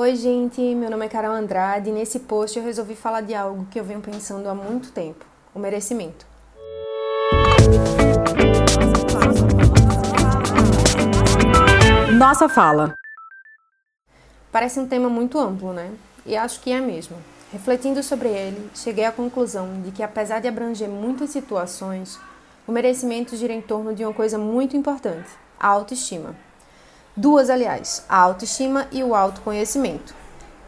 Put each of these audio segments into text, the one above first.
Oi, gente, meu nome é Carol Andrade e nesse post eu resolvi falar de algo que eu venho pensando há muito tempo: o merecimento. Nossa fala. Parece um tema muito amplo, né? E acho que é mesmo. Refletindo sobre ele, cheguei à conclusão de que, apesar de abranger muitas situações, o merecimento gira em torno de uma coisa muito importante: a autoestima. Duas, aliás, a autoestima e o autoconhecimento.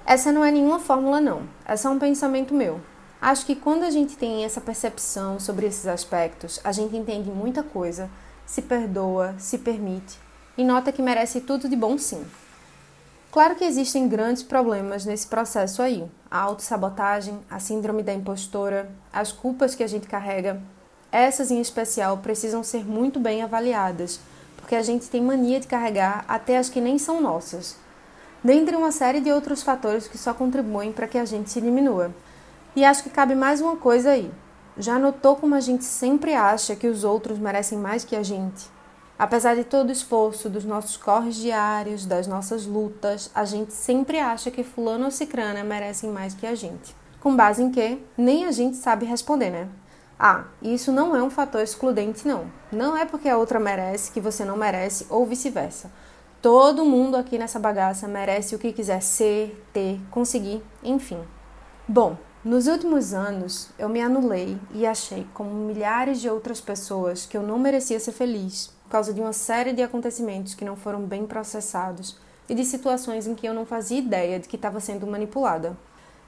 Essa não é nenhuma fórmula, não. É só um pensamento meu. Acho que quando a gente tem essa percepção sobre esses aspectos, a gente entende muita coisa, se perdoa, se permite e nota que merece tudo de bom sim. Claro que existem grandes problemas nesse processo aí. A autossabotagem, a síndrome da impostora, as culpas que a gente carrega. Essas em especial precisam ser muito bem avaliadas porque a gente tem mania de carregar até as que nem são nossas, dentre uma série de outros fatores que só contribuem para que a gente se diminua. E acho que cabe mais uma coisa aí. Já notou como a gente sempre acha que os outros merecem mais que a gente? Apesar de todo o esforço dos nossos corres diários, das nossas lutas, a gente sempre acha que fulano ou cicrana merecem mais que a gente. Com base em que nem a gente sabe responder, né? Ah, isso não é um fator excludente, não. Não é porque a outra merece que você não merece, ou vice-versa. Todo mundo aqui nessa bagaça merece o que quiser ser, ter, conseguir, enfim. Bom, nos últimos anos eu me anulei e achei, como milhares de outras pessoas, que eu não merecia ser feliz por causa de uma série de acontecimentos que não foram bem processados e de situações em que eu não fazia ideia de que estava sendo manipulada.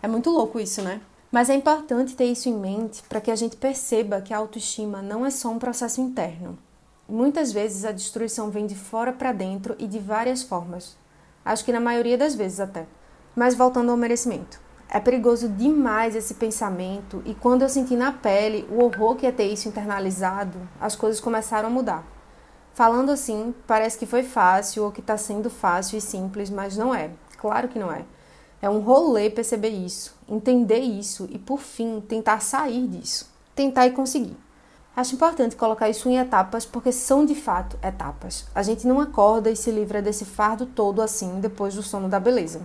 É muito louco isso, né? Mas é importante ter isso em mente para que a gente perceba que a autoestima não é só um processo interno. Muitas vezes a destruição vem de fora para dentro e de várias formas. Acho que na maioria das vezes até. Mas voltando ao merecimento. É perigoso demais esse pensamento e quando eu senti na pele o horror que é ter isso internalizado, as coisas começaram a mudar. Falando assim, parece que foi fácil ou que está sendo fácil e simples, mas não é. Claro que não é. É um rolê perceber isso, entender isso e, por fim, tentar sair disso. Tentar e conseguir. Acho importante colocar isso em etapas porque são de fato etapas. A gente não acorda e se livra desse fardo todo assim depois do sono da beleza.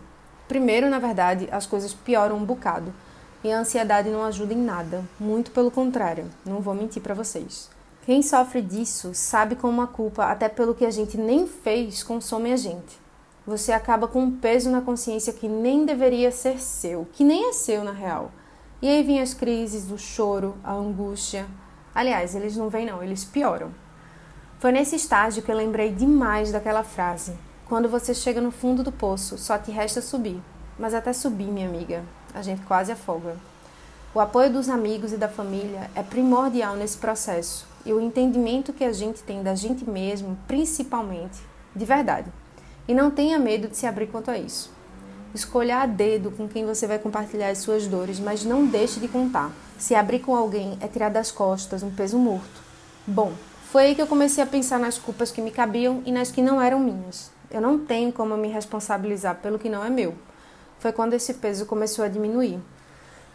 Primeiro, na verdade, as coisas pioram um bocado e a ansiedade não ajuda em nada, muito pelo contrário, não vou mentir para vocês. Quem sofre disso sabe como a culpa, até pelo que a gente nem fez, consome a gente você acaba com um peso na consciência que nem deveria ser seu, que nem é seu na real. E aí vêm as crises, o choro, a angústia. Aliás, eles não vêm não, eles pioram. Foi nesse estágio que eu lembrei demais daquela frase. Quando você chega no fundo do poço, só te resta subir. Mas até subir, minha amiga, a gente quase afoga. O apoio dos amigos e da família é primordial nesse processo e o entendimento que a gente tem da gente mesmo, principalmente, de verdade. E não tenha medo de se abrir quanto a isso. Escolha a dedo com quem você vai compartilhar as suas dores, mas não deixe de contar. Se abrir com alguém é tirar das costas um peso morto. Bom, foi aí que eu comecei a pensar nas culpas que me cabiam e nas que não eram minhas. Eu não tenho como me responsabilizar pelo que não é meu. Foi quando esse peso começou a diminuir.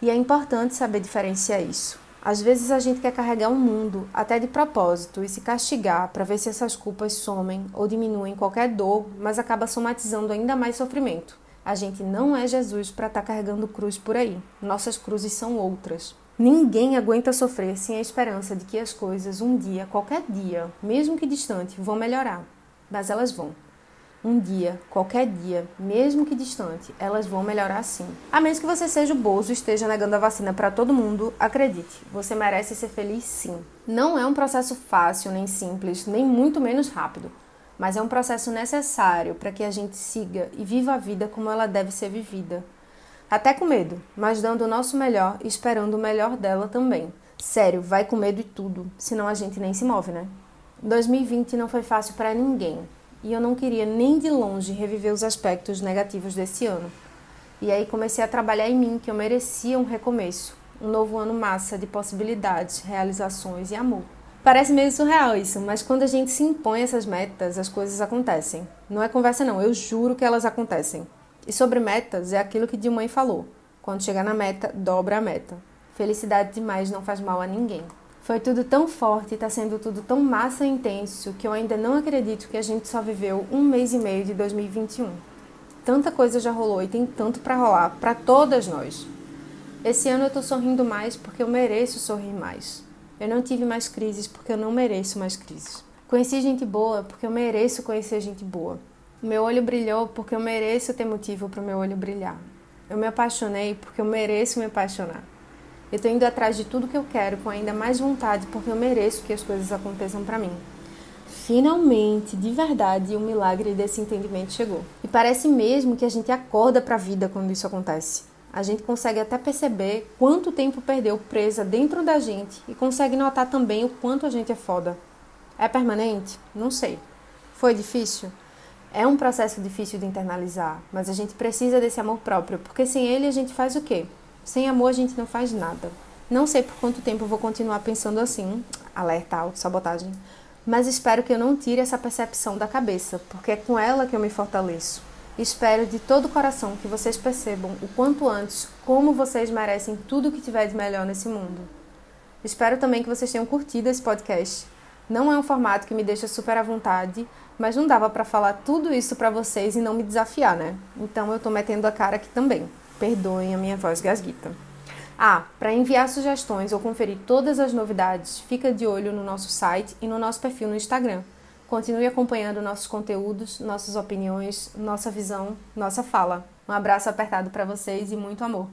E é importante saber diferenciar isso. Às vezes a gente quer carregar um mundo, até de propósito, e se castigar para ver se essas culpas somem ou diminuem qualquer dor, mas acaba somatizando ainda mais sofrimento. A gente não é Jesus para estar tá carregando cruz por aí. Nossas cruzes são outras. Ninguém aguenta sofrer sem a esperança de que as coisas um dia, qualquer dia, mesmo que distante, vão melhorar. Mas elas vão. Um dia, qualquer dia, mesmo que distante, elas vão melhorar sim. A menos que você seja o Bozo e esteja negando a vacina para todo mundo, acredite, você merece ser feliz sim. Não é um processo fácil, nem simples, nem muito menos rápido, mas é um processo necessário para que a gente siga e viva a vida como ela deve ser vivida. Até com medo, mas dando o nosso melhor e esperando o melhor dela também. Sério, vai com medo e tudo, senão a gente nem se move, né? 2020 não foi fácil para ninguém e eu não queria nem de longe reviver os aspectos negativos desse ano. E aí comecei a trabalhar em mim que eu merecia um recomeço, um novo ano massa de possibilidades, realizações e amor. Parece meio surreal isso, mas quando a gente se impõe essas metas, as coisas acontecem. Não é conversa não, eu juro que elas acontecem. E sobre metas é aquilo que Dilmãe falou. Quando chegar na meta, dobra a meta. Felicidade demais não faz mal a ninguém. Foi tudo tão forte, está sendo tudo tão massa e intenso que eu ainda não acredito que a gente só viveu um mês e meio de 2021. Tanta coisa já rolou e tem tanto para rolar para todas nós. Esse ano eu tô sorrindo mais porque eu mereço sorrir mais. Eu não tive mais crises porque eu não mereço mais crises. Conheci gente boa porque eu mereço conhecer gente boa. O meu olho brilhou porque eu mereço ter motivo para o meu olho brilhar. Eu me apaixonei porque eu mereço me apaixonar. Eu estou indo atrás de tudo que eu quero com ainda mais vontade porque eu mereço que as coisas aconteçam para mim. Finalmente, de verdade, o milagre desse entendimento chegou. E parece mesmo que a gente acorda para a vida quando isso acontece. A gente consegue até perceber quanto tempo perdeu presa dentro da gente e consegue notar também o quanto a gente é foda. É permanente? Não sei. Foi difícil? É um processo difícil de internalizar, mas a gente precisa desse amor próprio, porque sem ele a gente faz o quê? Sem amor a gente não faz nada. Não sei por quanto tempo vou continuar pensando assim, alerta, auto-sabotagem, mas espero que eu não tire essa percepção da cabeça, porque é com ela que eu me fortaleço. Espero de todo o coração que vocês percebam o quanto antes como vocês merecem tudo o que tiver de melhor nesse mundo. Espero também que vocês tenham curtido esse podcast. Não é um formato que me deixa super à vontade, mas não dava para falar tudo isso para vocês e não me desafiar, né? Então eu tô metendo a cara aqui também. Perdoem a minha voz gasguita. Ah, para enviar sugestões ou conferir todas as novidades, fica de olho no nosso site e no nosso perfil no Instagram. Continue acompanhando nossos conteúdos, nossas opiniões, nossa visão, nossa fala. Um abraço apertado para vocês e muito amor.